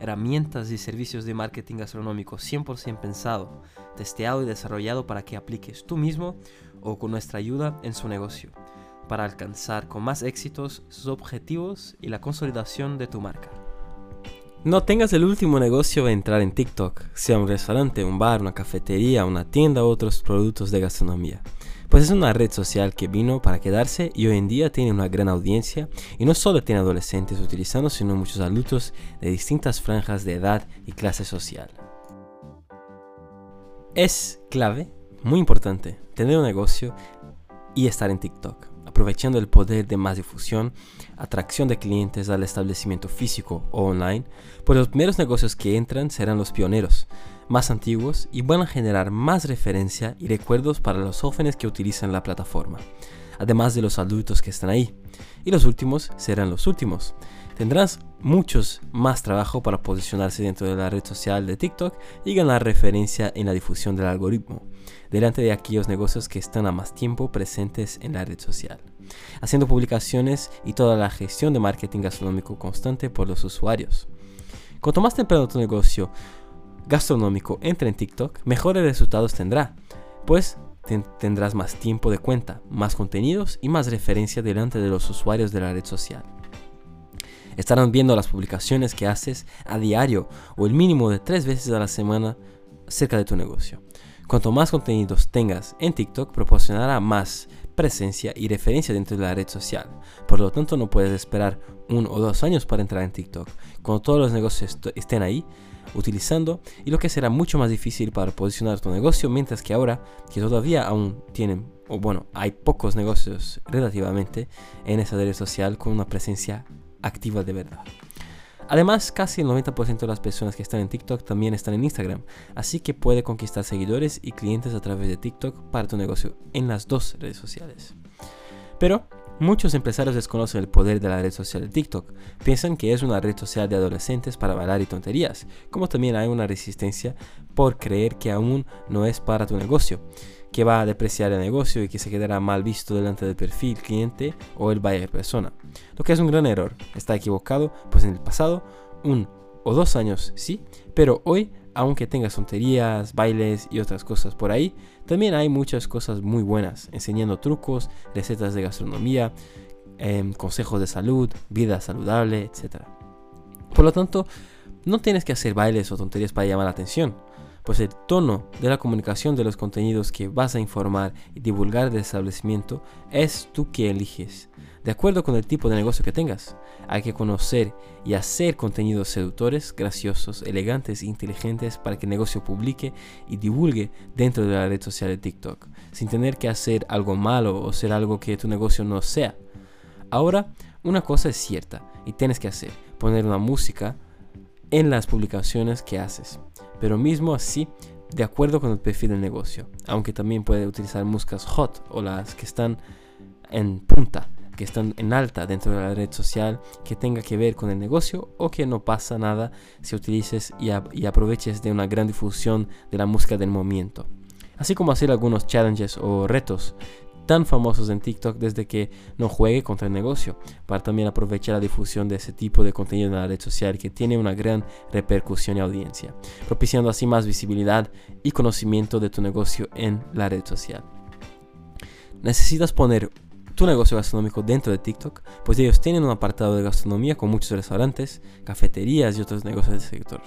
herramientas y servicios de marketing gastronómico 100% pensado, testeado y desarrollado para que apliques tú mismo o con nuestra ayuda en su negocio, para alcanzar con más éxitos sus objetivos y la consolidación de tu marca. No tengas el último negocio de entrar en TikTok, sea un restaurante, un bar, una cafetería, una tienda u otros productos de gastronomía. Pues es una red social que vino para quedarse y hoy en día tiene una gran audiencia y no solo tiene adolescentes utilizando, sino muchos adultos de distintas franjas de edad y clase social. Es clave, muy importante, tener un negocio y estar en TikTok aprovechando el poder de más difusión, atracción de clientes al establecimiento físico o online, pues los primeros negocios que entran serán los pioneros, más antiguos y van a generar más referencia y recuerdos para los jóvenes que utilizan la plataforma, además de los adultos que están ahí. Y los últimos serán los últimos. Tendrás muchos más trabajo para posicionarse dentro de la red social de TikTok y ganar referencia en la difusión del algoritmo, delante de aquellos negocios que están a más tiempo presentes en la red social, haciendo publicaciones y toda la gestión de marketing gastronómico constante por los usuarios. Cuanto más temprano tu negocio gastronómico entre en TikTok, mejores resultados tendrá, pues tendrás más tiempo de cuenta, más contenidos y más referencia delante de los usuarios de la red social. Estarán viendo las publicaciones que haces a diario o el mínimo de tres veces a la semana cerca de tu negocio. Cuanto más contenidos tengas en TikTok, proporcionará más presencia y referencia dentro de la red social. Por lo tanto, no puedes esperar uno o dos años para entrar en TikTok. Cuando todos los negocios estén ahí, utilizando, y lo que será mucho más difícil para posicionar tu negocio, mientras que ahora, que todavía aún tienen, o bueno, hay pocos negocios relativamente en esa red social con una presencia activa de verdad. Además, casi el 90% de las personas que están en TikTok también están en Instagram, así que puede conquistar seguidores y clientes a través de TikTok para tu negocio en las dos redes sociales. Pero muchos empresarios desconocen el poder de la red social de TikTok, piensan que es una red social de adolescentes para bailar y tonterías, como también hay una resistencia por creer que aún no es para tu negocio que va a depreciar el negocio y que se quedará mal visto delante del perfil cliente o el buyer persona. Lo que es un gran error. Está equivocado, pues en el pasado, un o dos años sí, pero hoy, aunque tengas tonterías, bailes y otras cosas por ahí, también hay muchas cosas muy buenas, enseñando trucos, recetas de gastronomía, em, consejos de salud, vida saludable, etc. Por lo tanto, no tienes que hacer bailes o tonterías para llamar la atención pues el tono de la comunicación de los contenidos que vas a informar y divulgar del establecimiento es tú que eliges, de acuerdo con el tipo de negocio que tengas. Hay que conocer y hacer contenidos seductores, graciosos, elegantes e inteligentes para que el negocio publique y divulgue dentro de la red social de TikTok, sin tener que hacer algo malo o ser algo que tu negocio no sea. Ahora, una cosa es cierta y tienes que hacer, poner una música en las publicaciones que haces pero mismo así de acuerdo con el perfil del negocio, aunque también puede utilizar músicas hot o las que están en punta, que están en alta dentro de la red social, que tenga que ver con el negocio o que no pasa nada si utilices y, y aproveches de una gran difusión de la música del momento. Así como hacer algunos challenges o retos tan famosos en TikTok desde que no juegue contra el negocio, para también aprovechar la difusión de ese tipo de contenido en la red social que tiene una gran repercusión y audiencia, propiciando así más visibilidad y conocimiento de tu negocio en la red social. Necesitas poner tu negocio gastronómico dentro de TikTok, pues ellos tienen un apartado de gastronomía con muchos restaurantes, cafeterías y otros negocios del sector.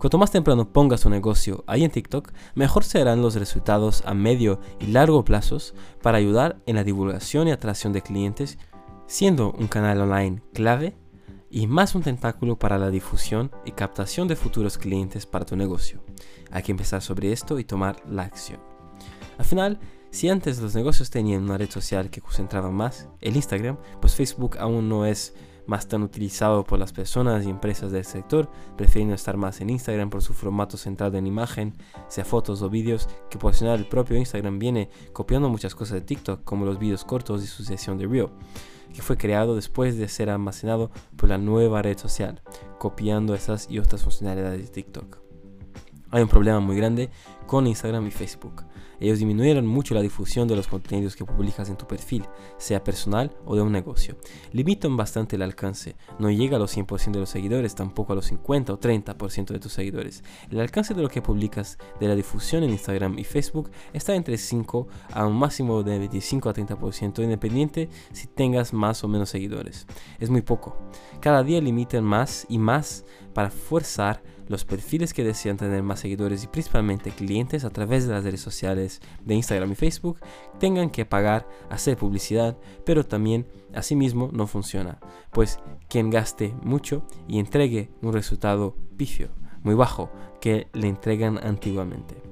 Cuanto más temprano pongas tu negocio ahí en TikTok, mejor serán los resultados a medio y largo plazos para ayudar en la divulgación y atracción de clientes, siendo un canal online clave y más un tentáculo para la difusión y captación de futuros clientes para tu negocio. Hay que empezar sobre esto y tomar la acción. Al final, si antes los negocios tenían una red social que concentraba más, el Instagram, pues Facebook aún no es más tan utilizado por las personas y empresas del sector, prefiriendo estar más en Instagram por su formato centrado en imagen, sea fotos o vídeos, que por el propio Instagram viene copiando muchas cosas de TikTok, como los vídeos cortos y su sesión de Reel, que fue creado después de ser almacenado por la nueva red social, copiando esas y otras funcionalidades de TikTok. Hay un problema muy grande con Instagram y Facebook. Ellos disminuyeron mucho la difusión de los contenidos que publicas en tu perfil, sea personal o de un negocio. Limitan bastante el alcance. No llega a los 100% de los seguidores, tampoco a los 50 o 30% de tus seguidores. El alcance de lo que publicas de la difusión en Instagram y Facebook está entre 5 a un máximo de 25 a 30% independiente si tengas más o menos seguidores. Es muy poco. Cada día limitan más y más para forzar los perfiles que desean tener más seguidores y principalmente clientes a través de las redes sociales de Instagram y Facebook tengan que pagar, hacer publicidad, pero también asimismo no funciona, pues quien gaste mucho y entregue un resultado pifio, muy bajo, que le entregan antiguamente.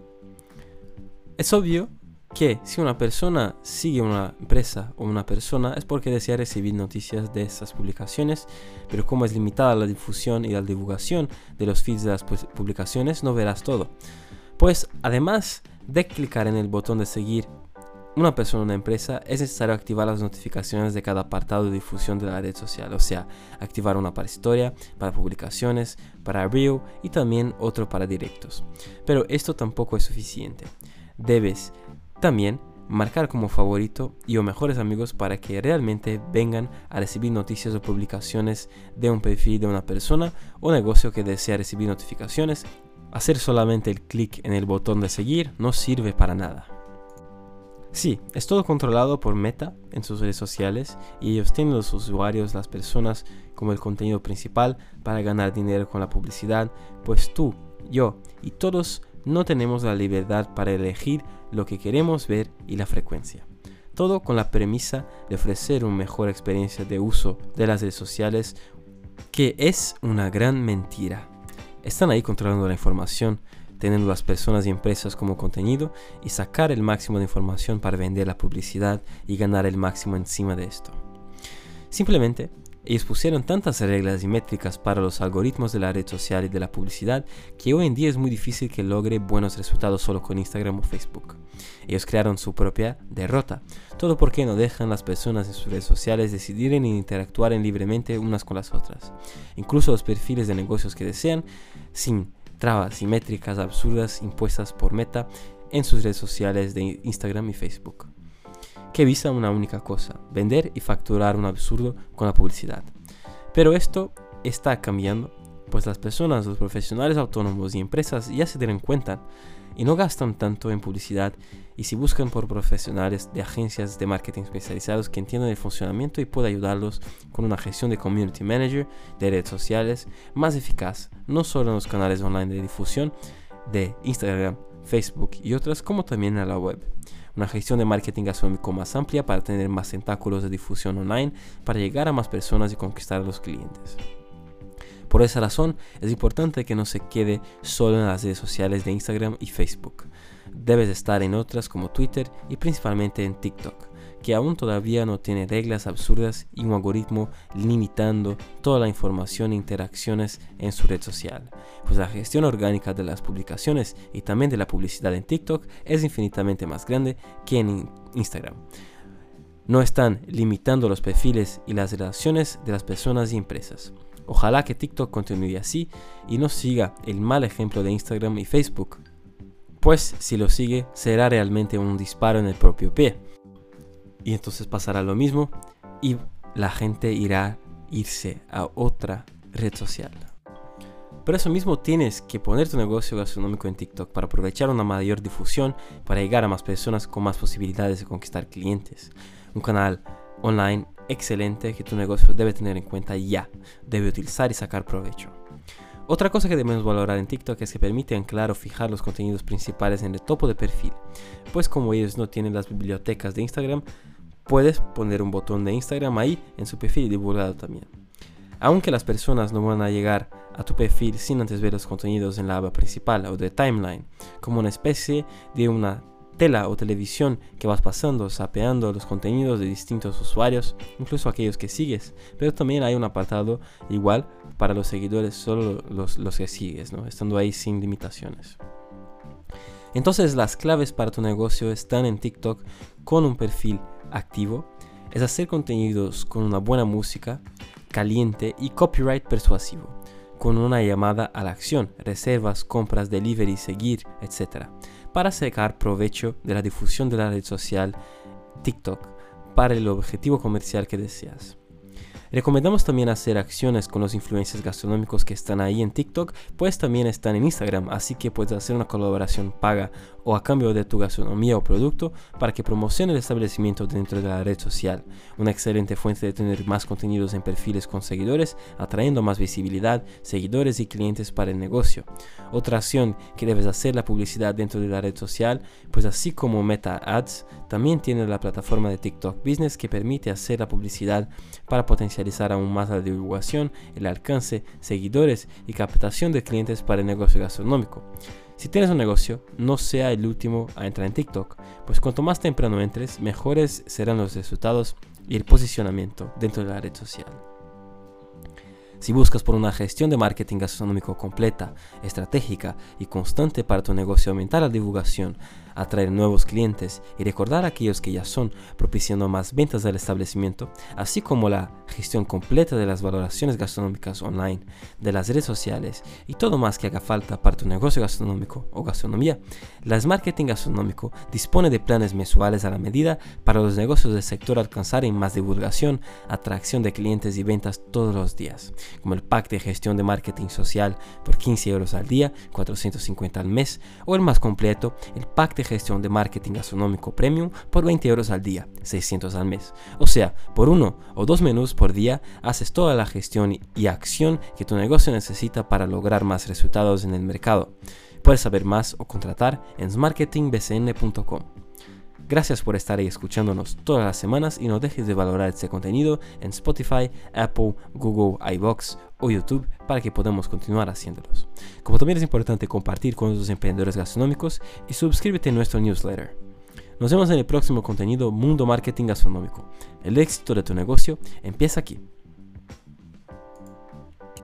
Es obvio que si una persona sigue una empresa o una persona es porque desea recibir noticias de esas publicaciones, pero como es limitada la difusión y la divulgación de los feeds de las publicaciones, no verás todo. Pues además de clicar en el botón de seguir una persona o una empresa, es necesario activar las notificaciones de cada apartado de difusión de la red social, o sea, activar una para historia, para publicaciones, para reel y también otro para directos. Pero esto tampoco es suficiente. Debes también marcar como favorito y o mejores amigos para que realmente vengan a recibir noticias o publicaciones de un perfil de una persona o negocio que desea recibir notificaciones. Hacer solamente el clic en el botón de seguir no sirve para nada. Sí, es todo controlado por Meta en sus redes sociales y ellos tienen los usuarios, las personas como el contenido principal para ganar dinero con la publicidad, pues tú, yo y todos no tenemos la libertad para elegir lo que queremos ver y la frecuencia. Todo con la premisa de ofrecer una mejor experiencia de uso de las redes sociales, que es una gran mentira. Están ahí controlando la información, teniendo las personas y empresas como contenido y sacar el máximo de información para vender la publicidad y ganar el máximo encima de esto. Simplemente ellos pusieron tantas reglas y métricas para los algoritmos de la red social y de la publicidad que hoy en día es muy difícil que logre buenos resultados solo con Instagram o Facebook. Ellos crearon su propia derrota, todo porque no dejan las personas en sus redes sociales decidir e interactuar libremente unas con las otras. Incluso los perfiles de negocios que desean, sin trabas y métricas absurdas impuestas por Meta en sus redes sociales de Instagram y Facebook que visa una única cosa, vender y facturar un absurdo con la publicidad. Pero esto está cambiando, pues las personas, los profesionales autónomos y empresas ya se tienen cuenta y no gastan tanto en publicidad y si buscan por profesionales de agencias de marketing especializados que entiendan el funcionamiento y puedan ayudarlos con una gestión de community manager de redes sociales más eficaz, no solo en los canales online de difusión de Instagram, Facebook y otras, como también en la web una gestión de marketing gastronómico más amplia para tener más tentáculos de difusión online, para llegar a más personas y conquistar a los clientes. Por esa razón, es importante que no se quede solo en las redes sociales de Instagram y Facebook. Debes estar en otras como Twitter y principalmente en TikTok que aún todavía no tiene reglas absurdas y un algoritmo limitando toda la información e interacciones en su red social, pues la gestión orgánica de las publicaciones y también de la publicidad en TikTok es infinitamente más grande que en Instagram. No están limitando los perfiles y las relaciones de las personas y empresas. Ojalá que TikTok continúe así y no siga el mal ejemplo de Instagram y Facebook, pues si lo sigue será realmente un disparo en el propio pie y entonces pasará lo mismo y la gente irá irse a otra red social. Por eso mismo tienes que poner tu negocio gastronómico en TikTok para aprovechar una mayor difusión, para llegar a más personas con más posibilidades de conquistar clientes. Un canal online excelente que tu negocio debe tener en cuenta ya, debe utilizar y sacar provecho. Otra cosa que debemos valorar en TikTok es que permite anclar o fijar los contenidos principales en el topo de perfil, pues como ellos no tienen las bibliotecas de Instagram, puedes poner un botón de Instagram ahí en su perfil divulgado también. Aunque las personas no van a llegar a tu perfil sin antes ver los contenidos en la aba principal o de timeline, como una especie de una tela o televisión que vas pasando, sapeando los contenidos de distintos usuarios, incluso aquellos que sigues. Pero también hay un apartado igual para los seguidores, solo los, los que sigues, ¿no? estando ahí sin limitaciones. Entonces las claves para tu negocio están en TikTok con un perfil activo, es hacer contenidos con una buena música, caliente y copyright persuasivo, con una llamada a la acción, reservas, compras, delivery, seguir, etc para sacar provecho de la difusión de la red social TikTok para el objetivo comercial que deseas. Recomendamos también hacer acciones con los influencers gastronómicos que están ahí en TikTok, pues también están en Instagram, así que puedes hacer una colaboración paga o a cambio de tu gastronomía o producto para que promocione el establecimiento dentro de la red social. Una excelente fuente de tener más contenidos en perfiles con seguidores, atrayendo más visibilidad, seguidores y clientes para el negocio. Otra acción que debes hacer la publicidad dentro de la red social, pues así como Meta Ads, también tiene la plataforma de TikTok Business que permite hacer la publicidad para potencializar aún más la divulgación, el alcance, seguidores y captación de clientes para el negocio gastronómico. Si tienes un negocio, no sea el último a entrar en TikTok, pues cuanto más temprano entres, mejores serán los resultados y el posicionamiento dentro de la red social. Si buscas por una gestión de marketing gastronómico completa, estratégica y constante para tu negocio, aumentar la divulgación, atraer nuevos clientes y recordar a aquellos que ya son, propiciando más ventas del establecimiento, así como la gestión completa de las valoraciones gastronómicas online, de las redes sociales y todo más que haga falta para tu negocio gastronómico o gastronomía. Las Marketing Gastronómico dispone de planes mensuales a la medida para los negocios del sector alcanzar en más divulgación, atracción de clientes y ventas todos los días, como el pack de gestión de marketing social por 15 euros al día, 450 al mes, o el más completo, el pack gestión de marketing gastronómico premium por 20 euros al día, 600 al mes. O sea, por uno o dos menús por día haces toda la gestión y acción que tu negocio necesita para lograr más resultados en el mercado. Puedes saber más o contratar en smarketingbcn.com. Gracias por estar ahí escuchándonos todas las semanas y no dejes de valorar este contenido en Spotify, Apple, Google, iBox o YouTube para que podamos continuar haciéndolos. Como también es importante compartir con otros emprendedores gastronómicos y suscríbete a nuestro newsletter. Nos vemos en el próximo contenido Mundo Marketing Gastronómico. El éxito de tu negocio empieza aquí.